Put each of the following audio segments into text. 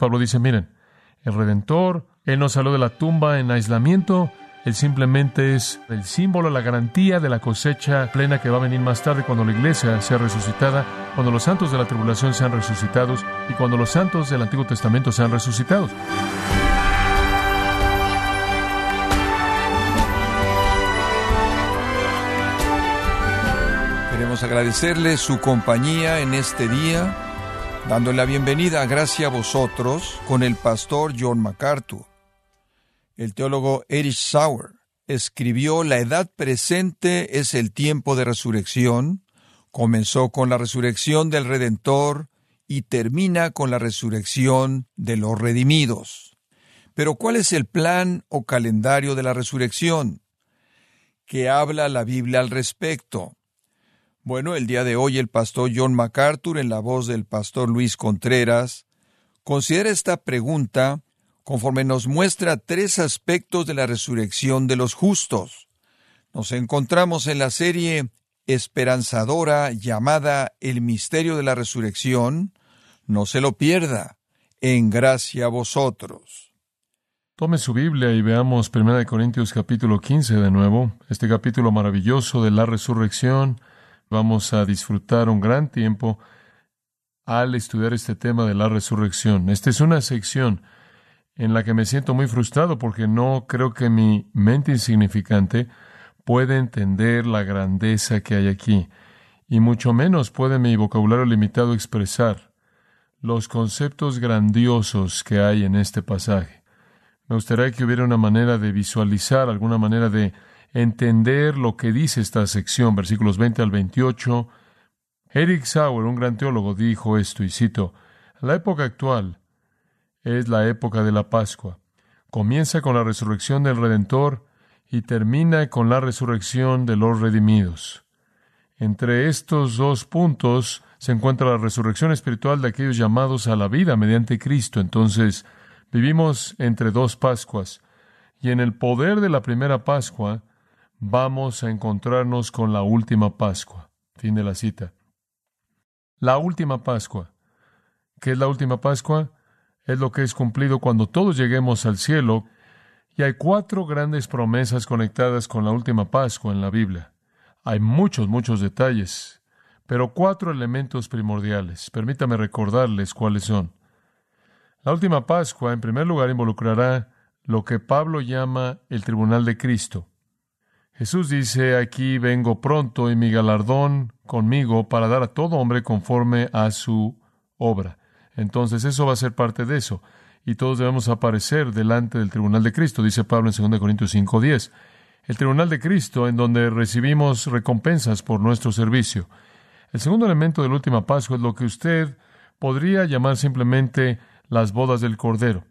Pablo dice, miren, el Redentor, Él no salió de la tumba en aislamiento, Él simplemente es el símbolo, la garantía de la cosecha plena que va a venir más tarde cuando la iglesia sea resucitada, cuando los santos de la tribulación sean resucitados y cuando los santos del Antiguo Testamento sean resucitados. Queremos agradecerle su compañía en este día, dándole la bienvenida, gracias a vosotros, con el pastor John MacArthur. El teólogo Erich Sauer escribió La edad presente es el tiempo de resurrección, comenzó con la resurrección del Redentor y termina con la resurrección de los redimidos. Pero ¿cuál es el plan o calendario de la resurrección? ¿Qué habla la Biblia al respecto? Bueno, el día de hoy el pastor John MacArthur, en la voz del pastor Luis Contreras, considera esta pregunta conforme nos muestra tres aspectos de la resurrección de los justos. Nos encontramos en la serie esperanzadora llamada El misterio de la resurrección. No se lo pierda. En gracia a vosotros. Tome su Biblia y veamos 1 Corintios capítulo 15 de nuevo, este capítulo maravilloso de la resurrección Vamos a disfrutar un gran tiempo al estudiar este tema de la resurrección. Esta es una sección en la que me siento muy frustrado porque no creo que mi mente insignificante pueda entender la grandeza que hay aquí, y mucho menos puede mi vocabulario limitado expresar los conceptos grandiosos que hay en este pasaje. Me gustaría que hubiera una manera de visualizar, alguna manera de entender lo que dice esta sección, versículos 20 al 28. Eric Sauer, un gran teólogo, dijo esto, y cito, La época actual es la época de la Pascua. Comienza con la resurrección del Redentor y termina con la resurrección de los redimidos. Entre estos dos puntos se encuentra la resurrección espiritual de aquellos llamados a la vida mediante Cristo. Entonces, vivimos entre dos Pascuas, y en el poder de la primera Pascua vamos a encontrarnos con la última Pascua. Fin de la cita. La última Pascua. ¿Qué es la última Pascua? Es lo que es cumplido cuando todos lleguemos al cielo. Y hay cuatro grandes promesas conectadas con la última Pascua en la Biblia. Hay muchos, muchos detalles, pero cuatro elementos primordiales. Permítame recordarles cuáles son. La última Pascua, en primer lugar, involucrará lo que Pablo llama el tribunal de Cristo. Jesús dice, aquí vengo pronto y mi galardón conmigo para dar a todo hombre conforme a su obra. Entonces eso va a ser parte de eso. Y todos debemos aparecer delante del tribunal de Cristo, dice Pablo en 2 Corintios 5:10. El tribunal de Cristo en donde recibimos recompensas por nuestro servicio. El segundo elemento de la última Pascua es lo que usted podría llamar simplemente las bodas del Cordero.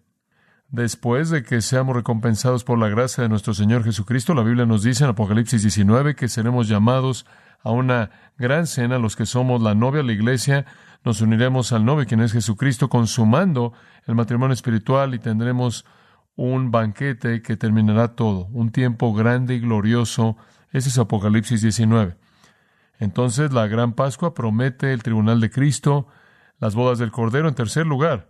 Después de que seamos recompensados por la gracia de nuestro Señor Jesucristo, la Biblia nos dice en Apocalipsis 19 que seremos llamados a una gran cena, los que somos la novia, la iglesia, nos uniremos al novio, quien es Jesucristo, consumando el matrimonio espiritual y tendremos un banquete que terminará todo, un tiempo grande y glorioso. Ese es Apocalipsis 19. Entonces la gran Pascua promete el tribunal de Cristo, las bodas del Cordero en tercer lugar,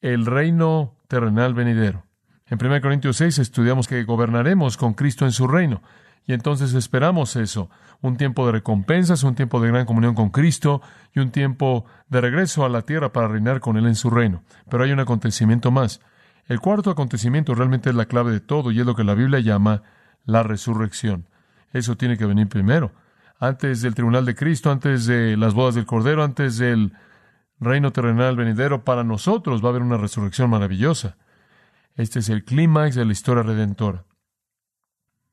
el reino terrenal venidero. En 1 Corintios 6 estudiamos que gobernaremos con Cristo en su reino. Y entonces esperamos eso, un tiempo de recompensas, un tiempo de gran comunión con Cristo y un tiempo de regreso a la tierra para reinar con Él en su reino. Pero hay un acontecimiento más. El cuarto acontecimiento realmente es la clave de todo y es lo que la Biblia llama la resurrección. Eso tiene que venir primero. Antes del tribunal de Cristo, antes de las bodas del Cordero, antes del reino terrenal venidero, para nosotros va a haber una resurrección maravillosa. Este es el clímax de la historia redentora.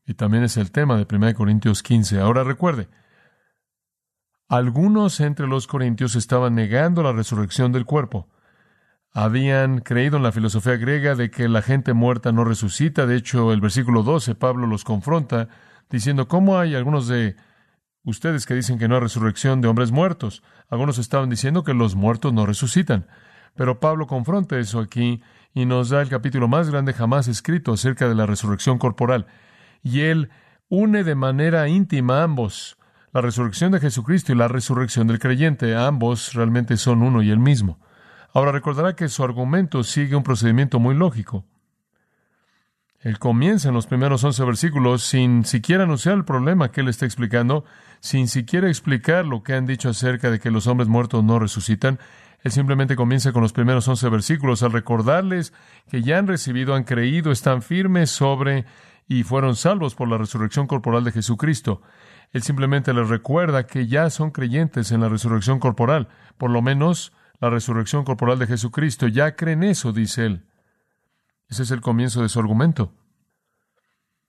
Y también es el tema de 1 Corintios 15. Ahora recuerde, algunos entre los corintios estaban negando la resurrección del cuerpo. Habían creído en la filosofía griega de que la gente muerta no resucita. De hecho, el versículo 12, Pablo los confronta diciendo, ¿cómo hay algunos de Ustedes que dicen que no hay resurrección de hombres muertos. Algunos estaban diciendo que los muertos no resucitan. Pero Pablo confronta eso aquí y nos da el capítulo más grande jamás escrito acerca de la resurrección corporal. Y él une de manera íntima ambos, la resurrección de Jesucristo y la resurrección del creyente. Ambos realmente son uno y el mismo. Ahora recordará que su argumento sigue un procedimiento muy lógico. Él comienza en los primeros once versículos sin siquiera anunciar el problema que él está explicando, sin siquiera explicar lo que han dicho acerca de que los hombres muertos no resucitan. Él simplemente comienza con los primeros once versículos al recordarles que ya han recibido, han creído, están firmes sobre y fueron salvos por la resurrección corporal de Jesucristo. Él simplemente les recuerda que ya son creyentes en la resurrección corporal, por lo menos la resurrección corporal de Jesucristo. Ya creen eso, dice él. Ese es el comienzo de su argumento.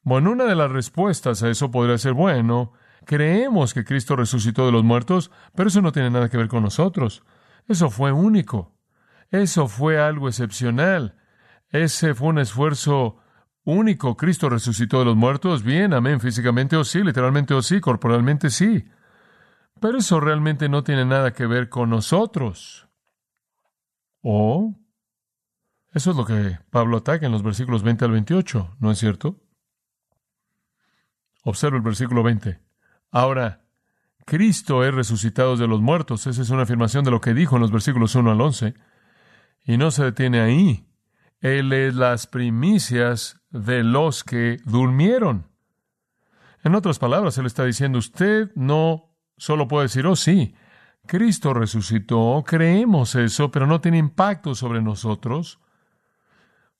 Bueno, una de las respuestas a eso podría ser, bueno, creemos que Cristo resucitó de los muertos, pero eso no tiene nada que ver con nosotros. Eso fue único. Eso fue algo excepcional. Ese fue un esfuerzo único. Cristo resucitó de los muertos. Bien, amén. Físicamente o sí, literalmente o sí, corporalmente sí. Pero eso realmente no tiene nada que ver con nosotros. O eso es lo que Pablo ataca en los versículos 20 al 28, ¿no es cierto? Observa el versículo 20. Ahora, Cristo es resucitado de los muertos. Esa es una afirmación de lo que dijo en los versículos 1 al 11. Y no se detiene ahí. Él es las primicias de los que durmieron. En otras palabras, Él está diciendo, usted no solo puede decir, oh sí, Cristo resucitó, creemos eso, pero no tiene impacto sobre nosotros.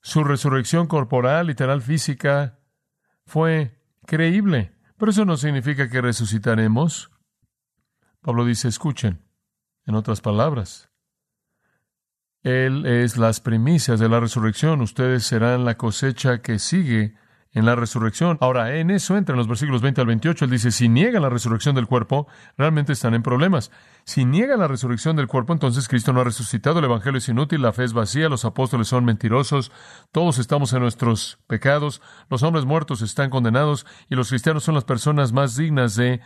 Su resurrección corporal, literal, física, fue creíble, pero eso no significa que resucitaremos. Pablo dice, escuchen, en otras palabras, Él es las primicias de la resurrección, ustedes serán la cosecha que sigue en la resurrección. Ahora, en eso entra en los versículos 20 al 28. Él dice, si niegan la resurrección del cuerpo, realmente están en problemas. Si niegan la resurrección del cuerpo, entonces Cristo no ha resucitado, el Evangelio es inútil, la fe es vacía, los apóstoles son mentirosos, todos estamos en nuestros pecados, los hombres muertos están condenados y los cristianos son las personas más dignas de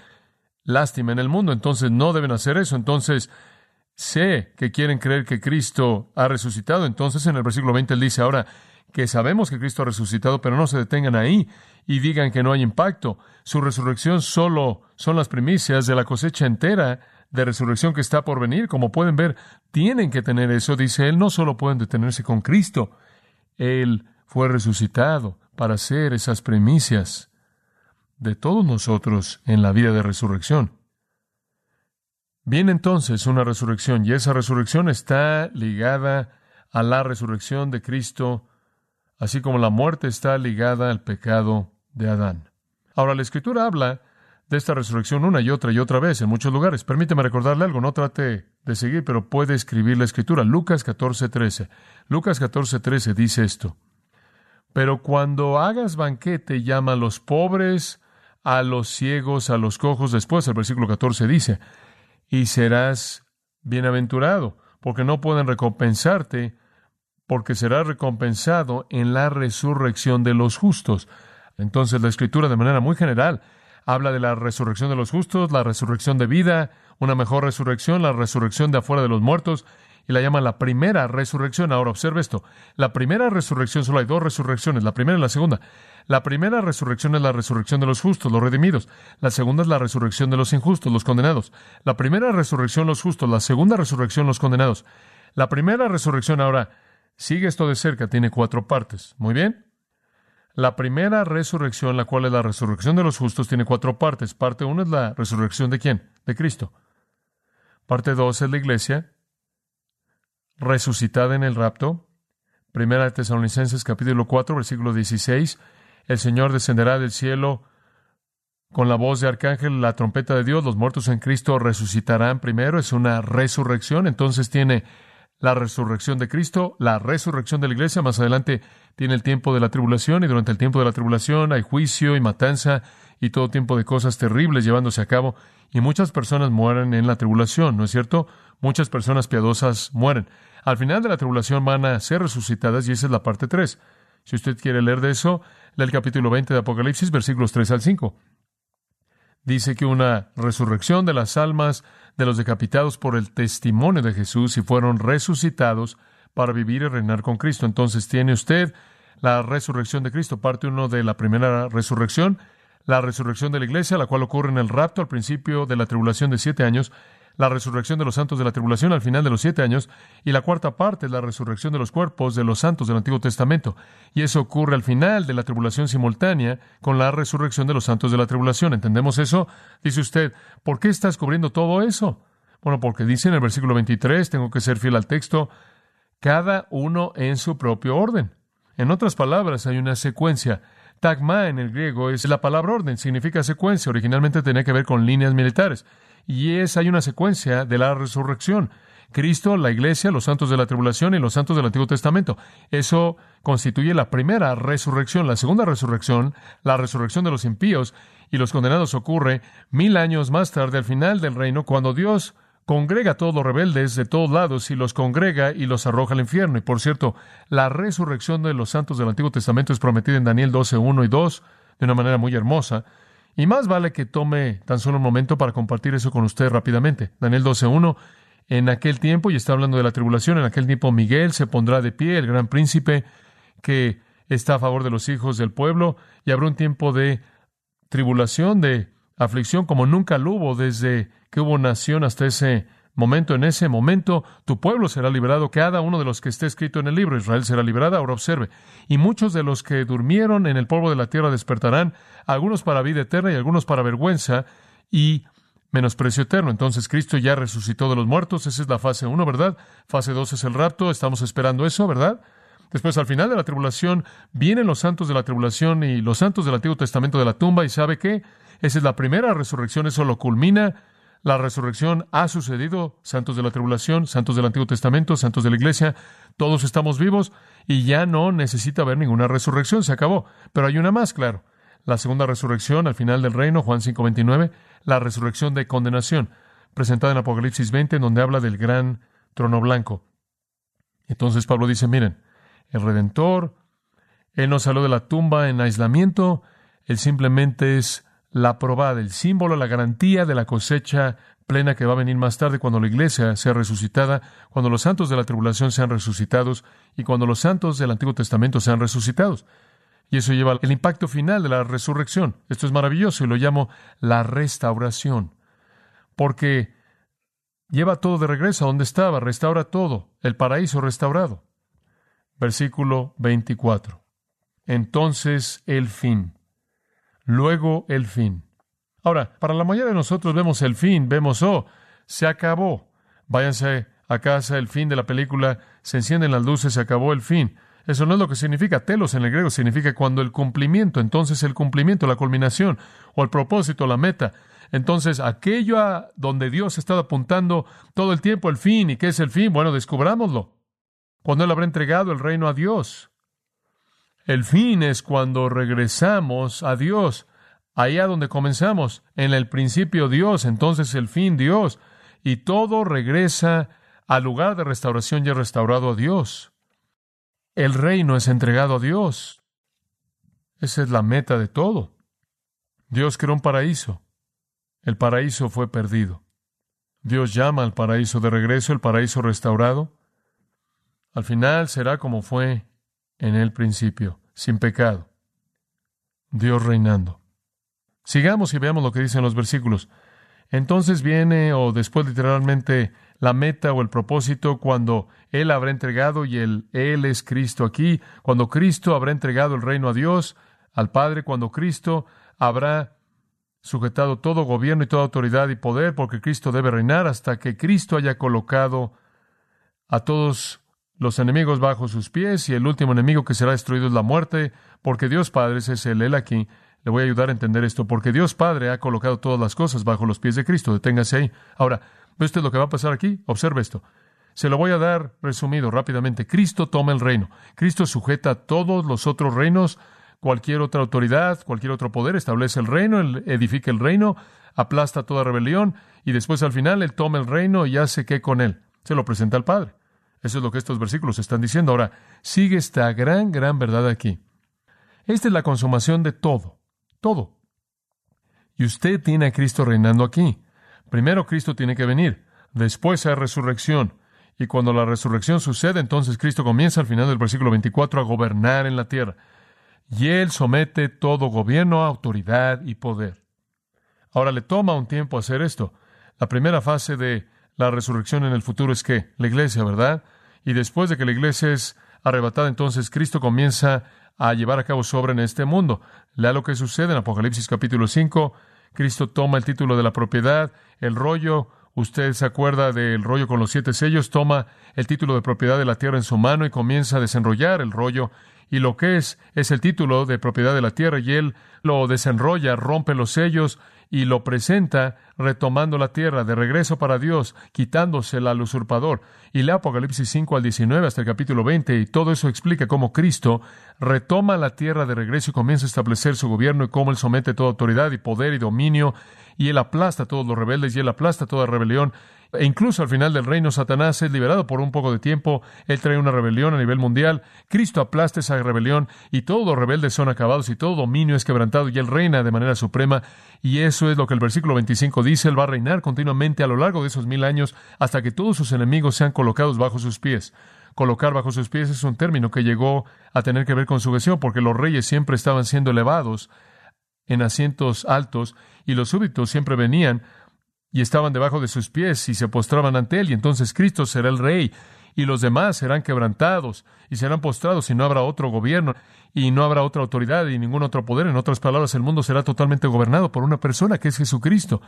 lástima en el mundo. Entonces no deben hacer eso. Entonces, sé que quieren creer que Cristo ha resucitado. Entonces, en el versículo 20 él dice, ahora, que sabemos que Cristo ha resucitado, pero no se detengan ahí y digan que no hay impacto. Su resurrección solo son las primicias de la cosecha entera de resurrección que está por venir. Como pueden ver, tienen que tener eso, dice él, no solo pueden detenerse con Cristo. Él fue resucitado para ser esas primicias de todos nosotros en la vida de resurrección. Viene entonces una resurrección y esa resurrección está ligada a la resurrección de Cristo así como la muerte está ligada al pecado de Adán. Ahora, la Escritura habla de esta resurrección una y otra y otra vez en muchos lugares. Permíteme recordarle algo, no trate de seguir, pero puede escribir la Escritura. Lucas 14:13. Lucas 14:13 dice esto. Pero cuando hagas banquete, llama a los pobres, a los ciegos, a los cojos. Después, el versículo 14 dice, y serás bienaventurado, porque no pueden recompensarte porque será recompensado en la resurrección de los justos. Entonces la escritura de manera muy general habla de la resurrección de los justos, la resurrección de vida, una mejor resurrección, la resurrección de afuera de los muertos, y la llama la primera resurrección. Ahora observe esto, la primera resurrección, solo hay dos resurrecciones, la primera y la segunda. La primera resurrección es la resurrección de los justos, los redimidos. La segunda es la resurrección de los injustos, los condenados. La primera resurrección los justos, la segunda resurrección los condenados. La primera resurrección ahora Sigue esto de cerca, tiene cuatro partes. Muy bien. La primera resurrección, la cual es la resurrección de los justos, tiene cuatro partes. Parte uno es la resurrección de quién? De Cristo. Parte dos es la iglesia, resucitada en el rapto. Primera de Tesalonicenses capítulo 4, versículo 16. El Señor descenderá del cielo con la voz de arcángel, la trompeta de Dios. Los muertos en Cristo resucitarán primero. Es una resurrección. Entonces tiene la resurrección de Cristo, la resurrección de la iglesia. Más adelante tiene el tiempo de la tribulación y durante el tiempo de la tribulación hay juicio y matanza y todo tipo de cosas terribles llevándose a cabo y muchas personas mueren en la tribulación, ¿no es cierto? Muchas personas piadosas mueren. Al final de la tribulación van a ser resucitadas y esa es la parte 3. Si usted quiere leer de eso, lee el capítulo 20 de Apocalipsis, versículos 3 al 5. Dice que una resurrección de las almas de los decapitados por el testimonio de Jesús y fueron resucitados para vivir y reinar con Cristo. Entonces tiene usted la resurrección de Cristo, parte uno de la primera resurrección, la resurrección de la iglesia, la cual ocurre en el rapto al principio de la tribulación de siete años, la resurrección de los santos de la tribulación al final de los siete años, y la cuarta parte es la resurrección de los cuerpos de los santos del Antiguo Testamento. Y eso ocurre al final de la tribulación simultánea con la resurrección de los santos de la tribulación. ¿Entendemos eso? Dice usted, ¿por qué estás cubriendo todo eso? Bueno, porque dice en el versículo 23, tengo que ser fiel al texto, cada uno en su propio orden. En otras palabras, hay una secuencia. Tagma en el griego es la palabra orden, significa secuencia. Originalmente tenía que ver con líneas militares. Y es, hay una secuencia de la resurrección. Cristo, la iglesia, los santos de la tribulación y los santos del Antiguo Testamento. Eso constituye la primera resurrección. La segunda resurrección, la resurrección de los impíos y los condenados ocurre mil años más tarde al final del reino, cuando Dios congrega a todos los rebeldes de todos lados y los congrega y los arroja al infierno. Y por cierto, la resurrección de los santos del Antiguo Testamento es prometida en Daniel 12, 1 y 2 de una manera muy hermosa. Y más vale que tome tan solo un momento para compartir eso con usted rápidamente. Daniel 12, 1. En aquel tiempo, y está hablando de la tribulación, en aquel tiempo Miguel se pondrá de pie, el gran príncipe que está a favor de los hijos del pueblo, y habrá un tiempo de tribulación, de aflicción, como nunca lo hubo desde que hubo nación hasta ese momento. En ese momento tu pueblo será liberado, cada uno de los que esté escrito en el libro. Israel será liberada. Ahora observe. Y muchos de los que durmieron en el polvo de la tierra despertarán, algunos para vida eterna y algunos para vergüenza y menosprecio eterno. Entonces Cristo ya resucitó de los muertos. Esa es la fase 1, ¿verdad? Fase 2 es el rapto. Estamos esperando eso, ¿verdad? Después, al final de la tribulación, vienen los santos de la tribulación y los santos del Antiguo Testamento de la tumba. ¿Y sabe qué? Esa es la primera resurrección. Eso lo culmina la resurrección ha sucedido, santos de la tribulación, santos del Antiguo Testamento, santos de la Iglesia, todos estamos vivos y ya no necesita haber ninguna resurrección, se acabó. Pero hay una más, claro. La segunda resurrección al final del reino, Juan 5:29, la resurrección de condenación, presentada en Apocalipsis 20, en donde habla del gran trono blanco. Entonces Pablo dice, miren, el Redentor, Él no salió de la tumba en aislamiento, Él simplemente es la probada, el símbolo, la garantía de la cosecha plena que va a venir más tarde cuando la iglesia sea resucitada, cuando los santos de la tribulación sean resucitados y cuando los santos del Antiguo Testamento sean resucitados. Y eso lleva el impacto final de la resurrección. Esto es maravilloso y lo llamo la restauración. Porque lleva todo de regreso a donde estaba, restaura todo, el paraíso restaurado. Versículo 24. Entonces el fin luego el fin. Ahora, para la mayoría de nosotros vemos el fin, vemos, oh, se acabó. Váyanse a casa, el fin de la película, se encienden las luces, se acabó el fin. Eso no es lo que significa. Telos en el griego significa cuando el cumplimiento, entonces el cumplimiento, la culminación, o el propósito, la meta. Entonces, aquello a donde Dios ha estado apuntando todo el tiempo, el fin, ¿y qué es el fin? Bueno, descubrámoslo. Cuando Él habrá entregado el reino a Dios. El fin es cuando regresamos a Dios, allá donde comenzamos, en el principio Dios, entonces el fin Dios, y todo regresa al lugar de restauración ya restaurado a Dios. El reino es entregado a Dios. Esa es la meta de todo. Dios creó un paraíso. El paraíso fue perdido. Dios llama al paraíso de regreso, el paraíso restaurado. Al final será como fue en el principio, sin pecado. Dios reinando. Sigamos y veamos lo que dicen los versículos. Entonces viene, o después literalmente, la meta o el propósito cuando Él habrá entregado y el Él es Cristo aquí, cuando Cristo habrá entregado el reino a Dios, al Padre, cuando Cristo habrá sujetado todo gobierno y toda autoridad y poder, porque Cristo debe reinar hasta que Cristo haya colocado a todos los enemigos bajo sus pies y el último enemigo que será destruido es la muerte, porque Dios Padre, ese es el Él aquí, le voy a ayudar a entender esto, porque Dios Padre ha colocado todas las cosas bajo los pies de Cristo, deténgase ahí. Ahora, ¿ve usted lo que va a pasar aquí? Observe esto. Se lo voy a dar resumido rápidamente. Cristo toma el reino. Cristo sujeta todos los otros reinos, cualquier otra autoridad, cualquier otro poder, establece el reino, edifica el reino, aplasta toda rebelión y después al final él toma el reino y hace qué con él. Se lo presenta al Padre. Eso es lo que estos versículos están diciendo. Ahora, sigue esta gran, gran verdad aquí. Esta es la consumación de todo, todo. Y usted tiene a Cristo reinando aquí. Primero Cristo tiene que venir, después hay resurrección. Y cuando la resurrección sucede, entonces Cristo comienza al final del versículo 24 a gobernar en la tierra. Y Él somete todo gobierno, autoridad y poder. Ahora le toma un tiempo hacer esto. La primera fase de la resurrección en el futuro es que la iglesia, ¿verdad? Y después de que la iglesia es arrebatada, entonces Cristo comienza a llevar a cabo su obra en este mundo. Lea lo que sucede en Apocalipsis capítulo 5. Cristo toma el título de la propiedad, el rollo, usted se acuerda del rollo con los siete sellos, toma el título de propiedad de la tierra en su mano y comienza a desenrollar el rollo. Y lo que es, es el título de propiedad de la tierra y él lo desenrolla, rompe los sellos y lo presenta retomando la tierra de regreso para Dios, quitándosela al usurpador. Y lea Apocalipsis 5 al 19 hasta el capítulo 20 y todo eso explica cómo Cristo retoma la tierra de regreso y comienza a establecer su gobierno y cómo él somete toda autoridad y poder y dominio y él aplasta a todos los rebeldes y él aplasta toda rebelión e incluso al final del reino, Satanás es liberado por un poco de tiempo. Él trae una rebelión a nivel mundial. Cristo aplasta esa rebelión y todos los rebeldes son acabados y todo dominio es quebrantado y Él reina de manera suprema. Y eso es lo que el versículo 25 dice. Él va a reinar continuamente a lo largo de esos mil años hasta que todos sus enemigos sean colocados bajo sus pies. Colocar bajo sus pies es un término que llegó a tener que ver con sujeción porque los reyes siempre estaban siendo elevados en asientos altos y los súbditos siempre venían y estaban debajo de sus pies y se postraban ante él, y entonces Cristo será el rey, y los demás serán quebrantados y serán postrados, y no habrá otro gobierno, y no habrá otra autoridad y ningún otro poder. En otras palabras, el mundo será totalmente gobernado por una persona que es Jesucristo,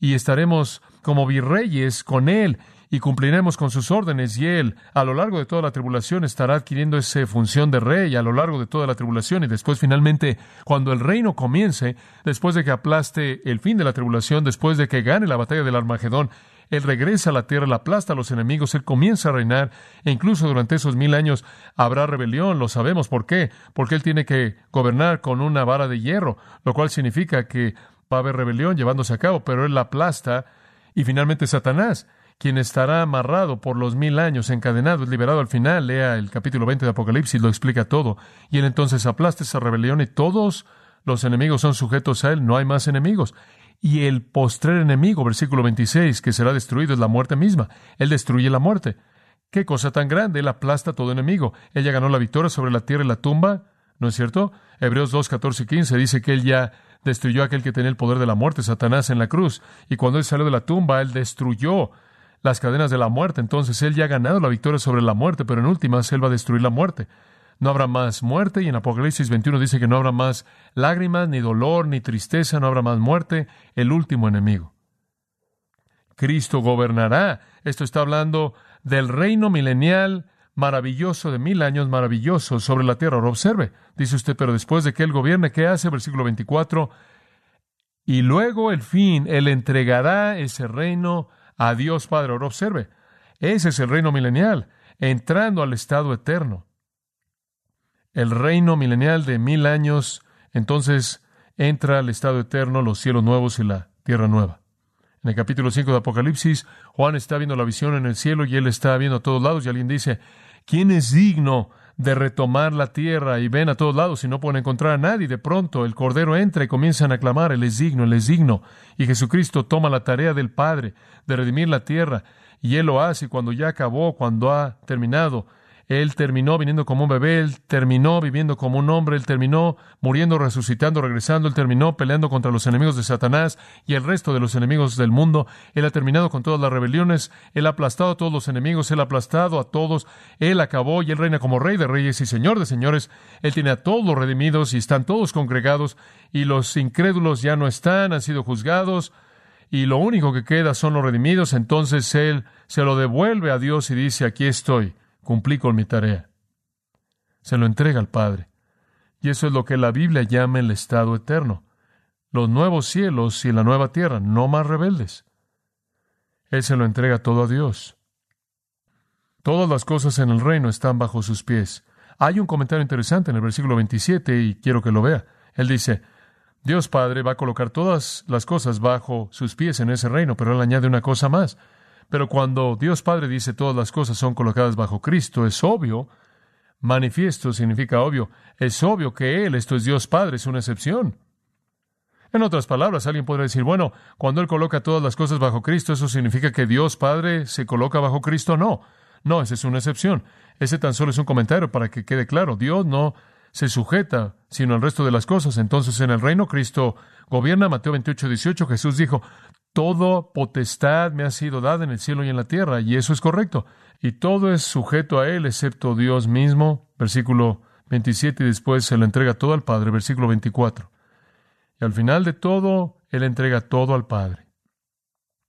y estaremos como virreyes con él, y cumpliremos con sus órdenes, y Él, a lo largo de toda la tribulación, estará adquiriendo esa función de rey a lo largo de toda la tribulación, y después finalmente, cuando el reino comience, después de que aplaste el fin de la tribulación, después de que gane la batalla del Armagedón, él regresa a la tierra, la aplasta a los enemigos, Él comienza a reinar, e incluso durante esos mil años habrá rebelión, lo sabemos. ¿Por qué? Porque Él tiene que gobernar con una vara de hierro, lo cual significa que va a haber rebelión llevándose a cabo, pero Él la aplasta, y finalmente Satanás quien estará amarrado por los mil años, encadenado, es liberado al final. Lea el capítulo 20 de Apocalipsis, lo explica todo. Y él entonces aplasta esa rebelión y todos los enemigos son sujetos a él, no hay más enemigos. Y el postrer enemigo, versículo 26, que será destruido es la muerte misma. Él destruye la muerte. Qué cosa tan grande, él aplasta a todo enemigo. Ella ganó la victoria sobre la tierra y la tumba, ¿no es cierto? Hebreos 2, 14 y 15 dice que él ya destruyó a aquel que tenía el poder de la muerte, Satanás, en la cruz. Y cuando él salió de la tumba, él destruyó las cadenas de la muerte. Entonces Él ya ha ganado la victoria sobre la muerte, pero en últimas Él va a destruir la muerte. No habrá más muerte y en Apocalipsis 21 dice que no habrá más lágrimas, ni dolor, ni tristeza, no habrá más muerte, el último enemigo. Cristo gobernará. Esto está hablando del reino milenial maravilloso de mil años maravilloso sobre la tierra. Observe, dice usted, pero después de que Él gobierne, ¿qué hace? Versículo 24. Y luego el fin, Él entregará ese reino a Dios Padre. Ahora observe, ese es el reino milenial, entrando al estado eterno. El reino milenial de mil años, entonces entra al estado eterno, los cielos nuevos y la tierra nueva. En el capítulo 5 de Apocalipsis, Juan está viendo la visión en el cielo y él está viendo a todos lados y alguien dice, ¿quién es digno de retomar la tierra y ven a todos lados y no pueden encontrar a nadie. De pronto el Cordero entra y comienzan a clamar, Él es digno, Él es digno. Y Jesucristo toma la tarea del Padre de redimir la tierra y Él lo hace cuando ya acabó, cuando ha terminado, él terminó viniendo como un bebé, Él terminó viviendo como un hombre, Él terminó muriendo, resucitando, regresando, Él terminó peleando contra los enemigos de Satanás y el resto de los enemigos del mundo. Él ha terminado con todas las rebeliones, Él ha aplastado a todos los enemigos, Él ha aplastado a todos, Él acabó y Él reina como Rey de Reyes y Señor de Señores. Él tiene a todos los redimidos y están todos congregados y los incrédulos ya no están, han sido juzgados y lo único que queda son los redimidos. Entonces Él se lo devuelve a Dios y dice, aquí estoy Cumplí con mi tarea. Se lo entrega al Padre. Y eso es lo que la Biblia llama el estado eterno. Los nuevos cielos y la nueva tierra, no más rebeldes. Él se lo entrega todo a Dios. Todas las cosas en el reino están bajo sus pies. Hay un comentario interesante en el versículo 27 y quiero que lo vea. Él dice, Dios Padre va a colocar todas las cosas bajo sus pies en ese reino, pero él añade una cosa más. Pero cuando Dios Padre dice todas las cosas son colocadas bajo Cristo, es obvio, manifiesto significa obvio, es obvio que Él, esto es Dios Padre, es una excepción. En otras palabras, alguien podría decir, bueno, cuando Él coloca todas las cosas bajo Cristo, ¿eso significa que Dios Padre se coloca bajo Cristo? No, no, esa es una excepción. Ese tan solo es un comentario para que quede claro. Dios no se sujeta sino al resto de las cosas. Entonces, en el reino Cristo gobierna, Mateo 28, 18, Jesús dijo, Toda potestad me ha sido dada en el cielo y en la tierra, y eso es correcto. Y todo es sujeto a Él, excepto Dios mismo. Versículo 27, y después se lo entrega todo al Padre. Versículo 24. Y al final de todo, Él entrega todo al Padre.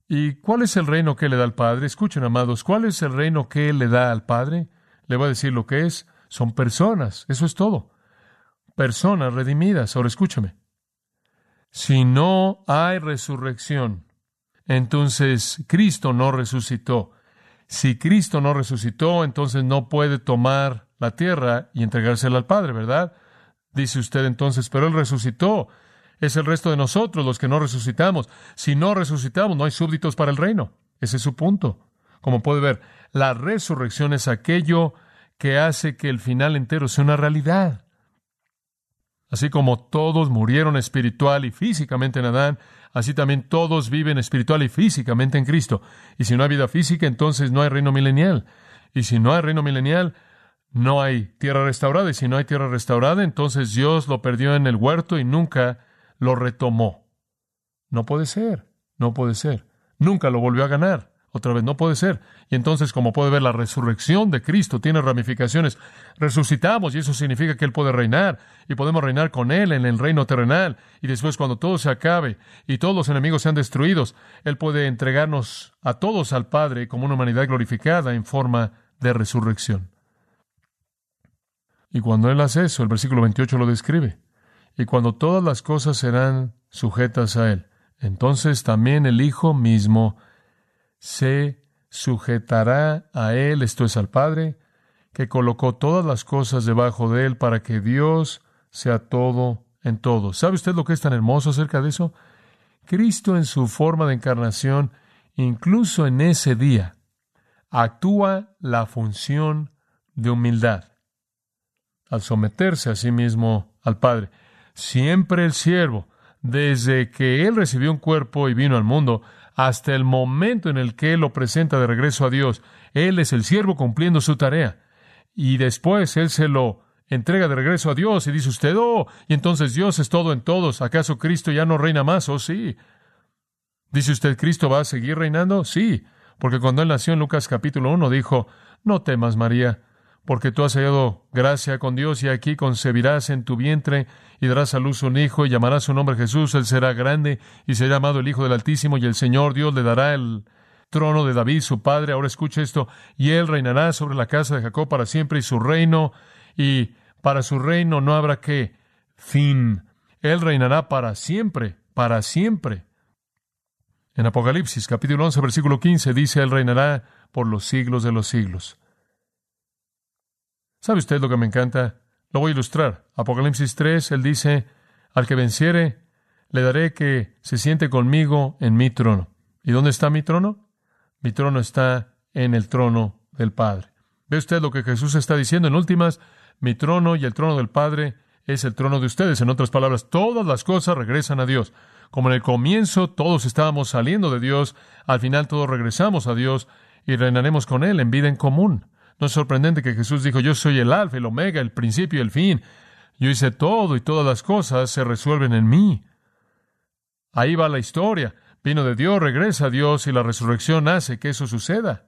¿Y cuál es el reino que le da al Padre? Escuchen, amados, ¿cuál es el reino que Él le da al Padre? Le voy a decir lo que es. Son personas, eso es todo. Personas redimidas. Ahora escúchame. Si no hay resurrección, entonces Cristo no resucitó. Si Cristo no resucitó, entonces no puede tomar la tierra y entregársela al Padre, ¿verdad? Dice usted entonces, pero Él resucitó. Es el resto de nosotros los que no resucitamos. Si no resucitamos, no hay súbditos para el reino. Ese es su punto. Como puede ver, la resurrección es aquello que hace que el final entero sea una realidad. Así como todos murieron espiritual y físicamente en Adán, así también todos viven espiritual y físicamente en Cristo. Y si no hay vida física, entonces no hay reino milenial. Y si no hay reino milenial, no hay tierra restaurada. Y si no hay tierra restaurada, entonces Dios lo perdió en el huerto y nunca lo retomó. No puede ser, no puede ser. Nunca lo volvió a ganar. Otra vez, no puede ser. Y entonces, como puede ver, la resurrección de Cristo tiene ramificaciones. Resucitamos y eso significa que Él puede reinar y podemos reinar con Él en el reino terrenal. Y después, cuando todo se acabe y todos los enemigos sean destruidos, Él puede entregarnos a todos al Padre como una humanidad glorificada en forma de resurrección. Y cuando Él hace eso, el versículo 28 lo describe. Y cuando todas las cosas serán sujetas a Él, entonces también el Hijo mismo se sujetará a Él, esto es al Padre, que colocó todas las cosas debajo de Él para que Dios sea todo en todo. ¿Sabe usted lo que es tan hermoso acerca de eso? Cristo en su forma de encarnación, incluso en ese día, actúa la función de humildad al someterse a sí mismo al Padre. Siempre el siervo, desde que Él recibió un cuerpo y vino al mundo, hasta el momento en el que Él lo presenta de regreso a Dios. Él es el siervo cumpliendo su tarea. Y después Él se lo entrega de regreso a Dios y dice usted, oh, y entonces Dios es todo en todos. ¿Acaso Cristo ya no reina más? Oh, sí. Dice usted, ¿Cristo va a seguir reinando? Sí, porque cuando Él nació en Lucas capítulo 1 dijo, no temas María, porque tú has hallado gracia con Dios y aquí concebirás en tu vientre y darás a luz un hijo y llamarás su nombre Jesús. Él será grande y será llamado el Hijo del Altísimo y el Señor Dios le dará el trono de David, su padre. Ahora escucha esto. Y él reinará sobre la casa de Jacob para siempre y su reino y para su reino no habrá qué fin. Él reinará para siempre, para siempre. En Apocalipsis capítulo 11 versículo 15 dice, Él reinará por los siglos de los siglos. ¿Sabe usted lo que me encanta? Lo voy a ilustrar. Apocalipsis 3, él dice, al que venciere, le daré que se siente conmigo en mi trono. ¿Y dónde está mi trono? Mi trono está en el trono del Padre. ¿Ve usted lo que Jesús está diciendo? En últimas, mi trono y el trono del Padre es el trono de ustedes. En otras palabras, todas las cosas regresan a Dios. Como en el comienzo todos estábamos saliendo de Dios, al final todos regresamos a Dios y reinaremos con Él en vida en común. No es sorprendente que Jesús dijo, yo soy el alfa, el omega, el principio y el fin. Yo hice todo y todas las cosas se resuelven en mí. Ahí va la historia. Vino de Dios, regresa a Dios y la resurrección hace que eso suceda.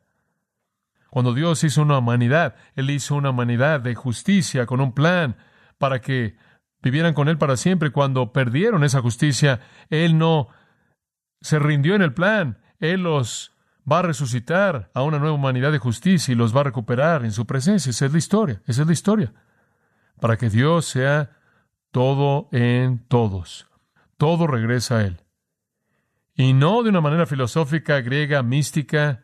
Cuando Dios hizo una humanidad, Él hizo una humanidad de justicia con un plan para que vivieran con Él para siempre. Cuando perdieron esa justicia, Él no se rindió en el plan. Él los va a resucitar a una nueva humanidad de justicia y los va a recuperar en su presencia. Esa es la historia, esa es la historia. Para que Dios sea todo en todos. Todo regresa a Él. Y no de una manera filosófica, griega, mística,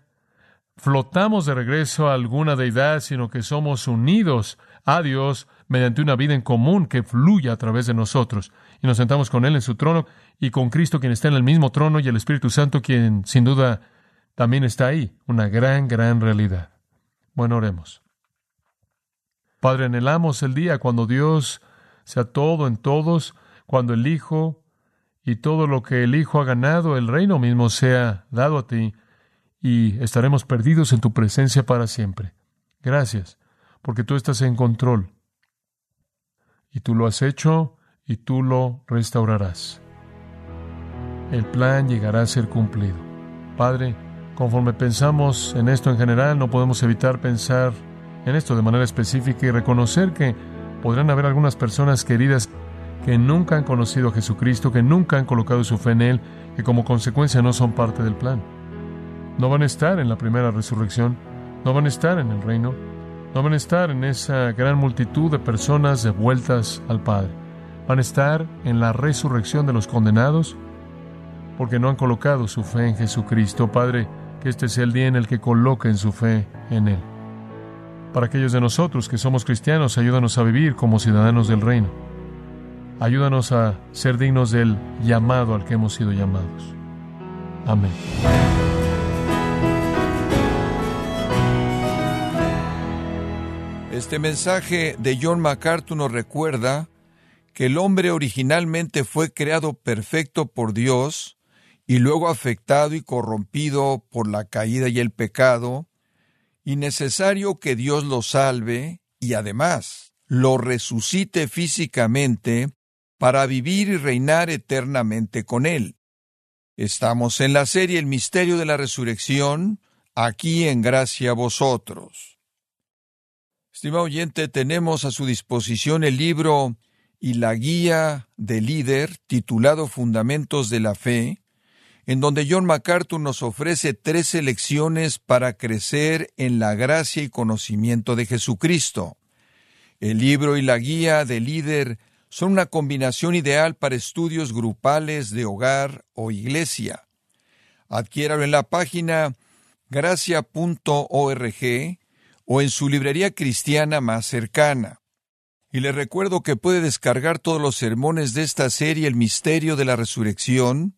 flotamos de regreso a alguna deidad, sino que somos unidos a Dios mediante una vida en común que fluye a través de nosotros. Y nos sentamos con Él en su trono y con Cristo quien está en el mismo trono y el Espíritu Santo quien sin duda también está ahí, una gran, gran realidad. Bueno, oremos. Padre, anhelamos el día cuando Dios sea todo en todos, cuando el Hijo y todo lo que el Hijo ha ganado, el reino mismo sea dado a ti, y estaremos perdidos en tu presencia para siempre. Gracias, porque tú estás en control, y tú lo has hecho, y tú lo restaurarás. el plan llegará a ser cumplido. Padre, conforme pensamos en esto en general, no podemos evitar pensar en esto de manera específica y reconocer que podrán haber algunas personas queridas que nunca han conocido a Jesucristo, que nunca han colocado su fe en Él, que como consecuencia no son parte del plan. No van a estar en la primera resurrección, no van a estar en el reino, no van a estar en esa gran multitud de personas devueltas al Padre. Van a estar en la resurrección de los condenados porque no han colocado su fe en Jesucristo. Padre, que este sea el día en el que coloquen su fe en Él. Para aquellos de nosotros que somos cristianos, ayúdanos a vivir como ciudadanos del reino. Ayúdanos a ser dignos del llamado al que hemos sido llamados. Amén. Este mensaje de John MacArthur nos recuerda que el hombre originalmente fue creado perfecto por Dios y luego afectado y corrompido por la caída y el pecado, y necesario que Dios lo salve y además lo resucite físicamente para vivir y reinar eternamente con Él. Estamos en la serie El Misterio de la Resurrección, aquí en Gracia a Vosotros. Estimado oyente, tenemos a su disposición el libro y la guía de líder titulado Fundamentos de la Fe, en donde John MacArthur nos ofrece tres lecciones para crecer en la gracia y conocimiento de Jesucristo. El libro y la guía de líder son una combinación ideal para estudios grupales de hogar o iglesia. Adquiéralo en la página gracia.org o en su librería cristiana más cercana. Y le recuerdo que puede descargar todos los sermones de esta serie El Misterio de la Resurrección,